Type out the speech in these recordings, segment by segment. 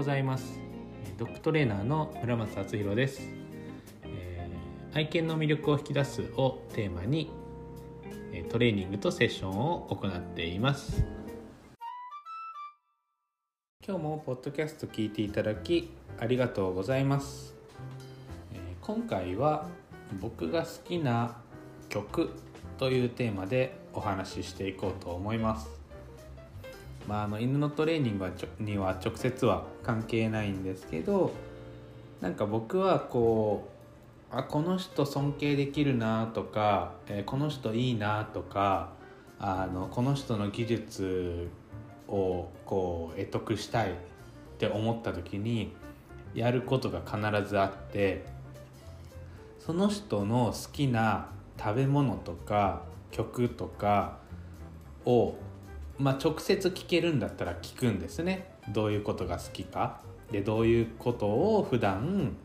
ございます。ドッグトレーナーの村松敦弘です、えー、愛犬の魅力を引き出すをテーマにトレーニングとセッションを行っています。今日もポッドキャスト聞いていただきありがとうございます、えー、今回は僕が好きな曲というテーマでお話ししていこうと思います。まあ、あの犬のトレーニングはには直接は関係ないんですけどなんか僕はこうあこの人尊敬できるなとか、えー、この人いいなとかあのこの人の技術をこう得得したいって思った時にやることが必ずあってその人の好きな食べ物とか曲とかをまあ、直接聞けるんだったら聞くんですね。どういうことが好きか。でどういうことを普段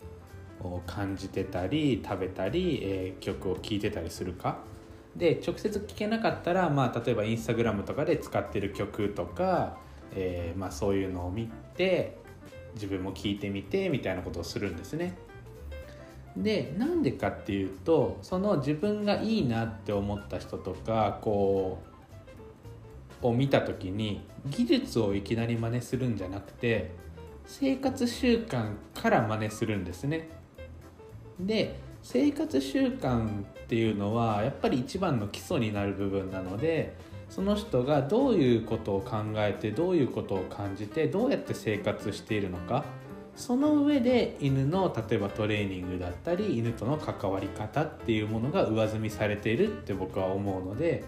感じてたり食べたり、えー、曲を聴いてたりするか。で直接聞けなかったら、まあ、例えばインスタグラムとかで使ってる曲とか、えー、まあ、そういうのを見て自分も聴いてみてみたいなことをするんですね。でなんでかっていうとその自分がいいなって思った人とかこうを見た時に技術をいきなり真似するんじゃなくて生活習慣から真似するんですね。で生活習慣っていうのはやっぱり一番の基礎になる部分なのでその人がどういうことを考えてどういうことを感じてどうやって生活しているのかその上で犬の例えばトレーニングだったり犬との関わり方っていうものが上積みされているって僕は思うので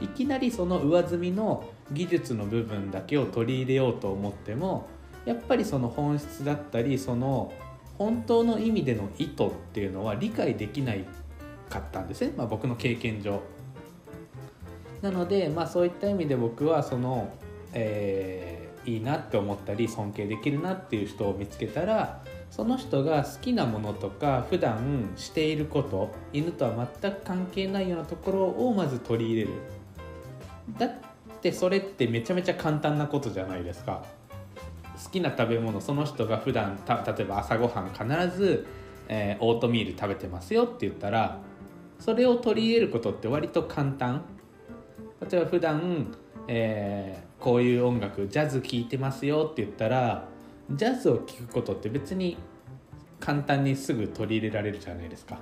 いきなりその上積みの技術の部分だけを取り入れようと思ってもやっぱりその本質だったりその本当の意味での意図っていうのは理解できないかったんですね、まあ、僕の経験上。なので、まあ、そういった意味で僕はその、えー、いいなって思ったり尊敬できるなっていう人を見つけたらその人が好きなものとか普段していること犬とは全く関係ないようなところをまず取り入れるだってそれってめちゃめちゃ簡単なことじゃないですか。好きな食べ物その人が普段た例えば朝ごはん必ず、えー、オートミール食べてますよって言ったらそれを取り入れることって割と簡単。例えば普段、えー、こういう音楽ジャズ聴いてますよって言ったらジャズを聴くことって別に簡単にすぐ取り入れられるじゃないですか。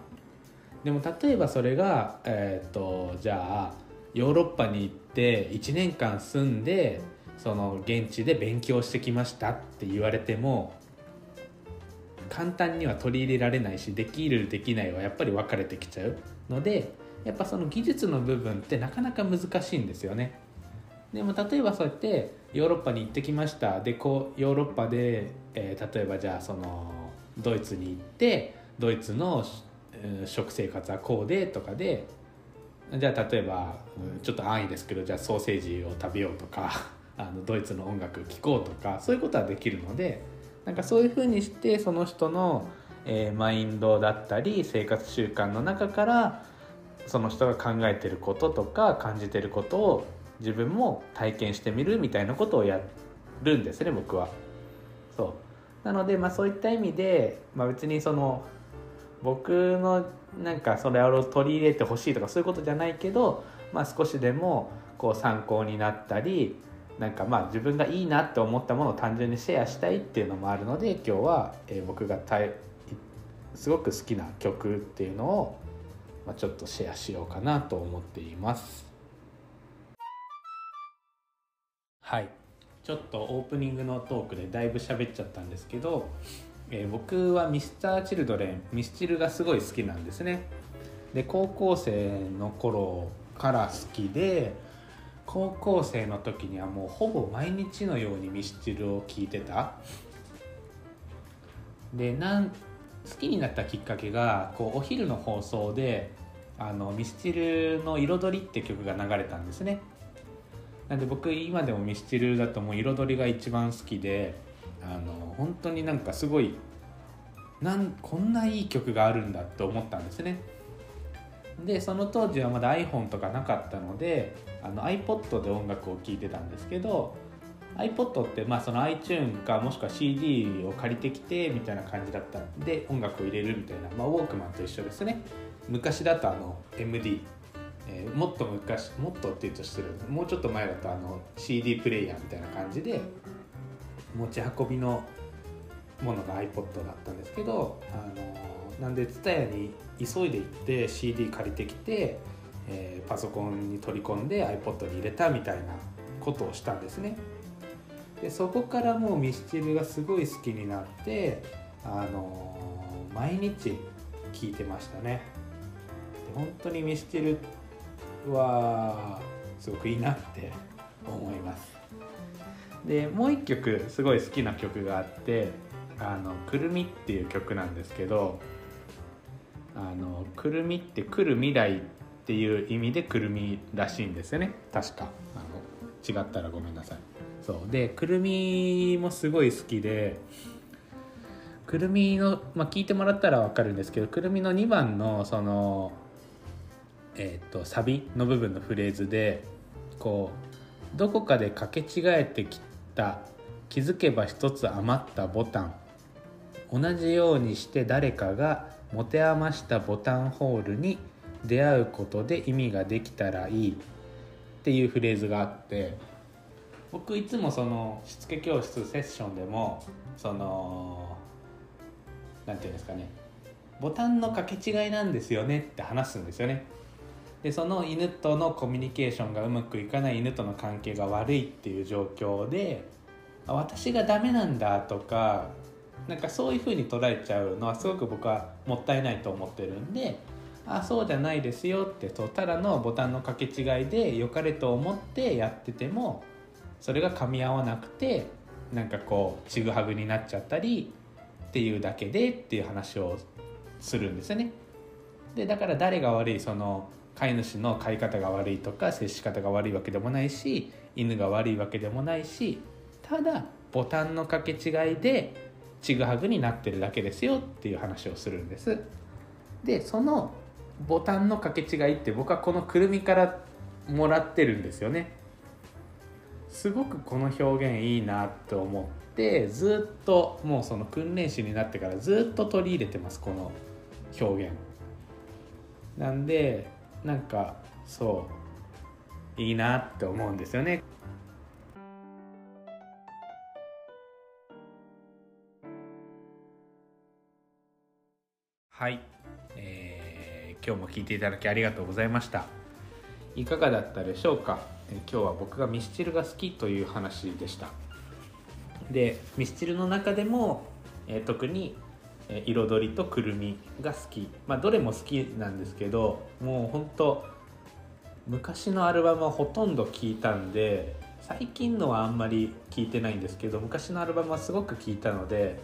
でも例えばそれがえっ、とじゃあヨーロッパに行って1年間住んでその現地で勉強してきましたって言われても簡単には取り入れられないしできるできないはやっぱり分かれてきちゃうのでやっぱその技術の部分ってなかなか難しいんですよね。でも例えばそうやってヨーロッパに行ってきましたでこうヨーロッパで、えー、例えばじゃあそのドイツに行ってドイツの食生活はこうでとかでじゃあ例えばちょっと安易ですけどじゃあソーセージを食べようとか あのドイツの音楽聴こうとかそういうことはできるのでなんかそういうふうにしてその人の、えー、マインドだったり生活習慣の中からその人が考えてることとか感じてることを自分も体験してみるみたいなことをやるんですね僕は。そうなので、まあ、そういった意味で、まあ、別にその僕のなんかそれを取り入れてほしいとかそういうことじゃないけど、まあ、少しでもこう参考になったりなんかまあ自分がいいなって思ったものを単純にシェアしたいっていうのもあるので今日は、え僕がたいすごく好きな曲っていうのを、まあ、ちょっとシェアしようかなと思っています。はい。ちょっとオープニングのトークでだいぶ喋っちゃったんですけどえー、僕はミスターチルドレンミスチルがすごい好きなんですね。で高校生の頃から好きで高校生の時にはもうほぼ毎日のようにミスチルを聴いてた。でなん好きになったきっかけがこうお昼の放送であのミスチルの「彩り」って曲が流れたんですね。なんで僕今でもミスチルだともう彩りが一番好きであの本当になんかすごいなんこんないい曲があるんだって思ったんですね。でその当時はまだ iPhone とかなかったのであの iPod で音楽を聴いてたんですけど iPod って、まあ、その iTune かもしくは CD を借りてきてみたいな感じだったんで音楽を入れるみたいな、まあ、ウォークマンと一緒ですね。昔だとあの MD、えー、もっと昔もっとって言うとしてるもうちょっと前だとあの CD プレイヤーみたいな感じで持ち運びのものが iPod だったんですけど、あのなんで TSUTAYA に急いで行って CD 借りてきて、えー、パソコンに取り込んで iPod に入れたみたいなことをしたんですね。でそこからもうミスチルがすごい好きになってあのー、毎日聴いてましたね。本当にミスチルはすごくいいなって思います。でもう一曲すごい好きな曲があって「あのくるみ」っていう曲なんですけどあのくるみって来る未来っていう意味でくるみらしいんですよね。確か。あの違ったらごめんなさい。そう。でくるみもすごい好きでくるみの、まあ、聞いてもらったら分かるんですけどくるみの2番のそのえーと、サビの部分のフレーズでこうどこかでかけ違えてきた。気づけば一つ余ったボタン。同じようにして誰かが持て余したボタンホールに出会うことで意味ができたらいい。っていうフレーズがあって。僕いつもそのしつけ教室セッションでもその何て言うんですかね。ボタンの掛け違いなんですよねって話すんですよね。でその犬とのコミュニケーションがうまくいかない犬との関係が悪いっていう状況で私がダメなんだとかなんかそういうふうに捉えちゃうのはすごく僕はもったいないと思ってるんであそうじゃないですよってとただのボタンの掛け違いで良かれと思ってやっててもそれが噛み合わなくてなんかこうちぐはぐになっちゃったりっていうだけでっていう話をするんですよね。でだから誰が悪いその飼い主の飼い方が悪いとか接し方が悪いわけでもないし犬が悪いわけでもないしただボタンの掛け違いでちぐはぐになってるだけですよっていう話をするんです。でそのボタンの掛け違いって僕はこのくるみからもらってるんですよね。すごくこの表現いいなと思ってずっともうその訓練士になってからずっと取り入れてますこの表現。なんでなんかそういいなって思うんですよね。はい、えー、今日も聞いていただきありがとうございました。いかがだったでしょうか、えー、今日は僕がミスチルが好きという話でした。でミスチルの中でも、えー、特にえ彩りとくるみが好き。まあどれも好きなんですけどもうほんと昔のアルバムはほとんど聴いたんで最近のはあんまり聴いてないんですけど昔のアルバムはすごく聴いたので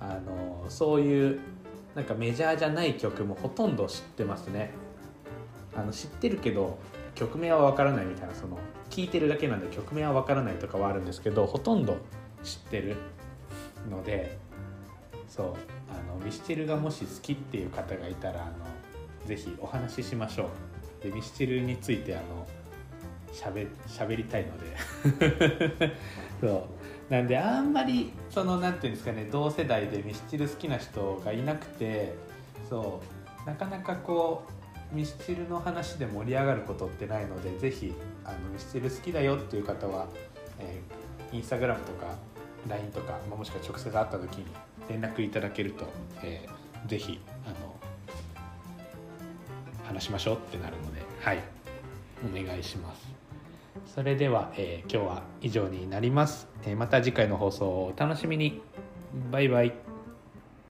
あのそういうなんかメジャーじゃない曲もほとんど知ってますね。あの知ってるけど曲名はわからないみたいなその聴いてるだけなんで曲名はわからないとかはあるんですけどほとんど知ってるのでそうあのミスチルがもし好きっていう方がいたらあのぜひお話ししましょう。でミスチルについてあのしゃべしゃべりたいので。そう。なんであんまりその何て言うんですかね同世代でミスチル好きな人がいなくてそう。なかなかこうミスチルの話で盛り上がることってないのでぜひあのミスチル好きだよっていう方は、えー、インスタグラムとか LINE とか、まあ、もしくは直接会った時に連絡いただけると、えー、ぜひあの話しましょうってなるのではい。お願いします。それでは、えー、今日は以上になります、えー、また次回の放送をお楽しみに。バイバイ。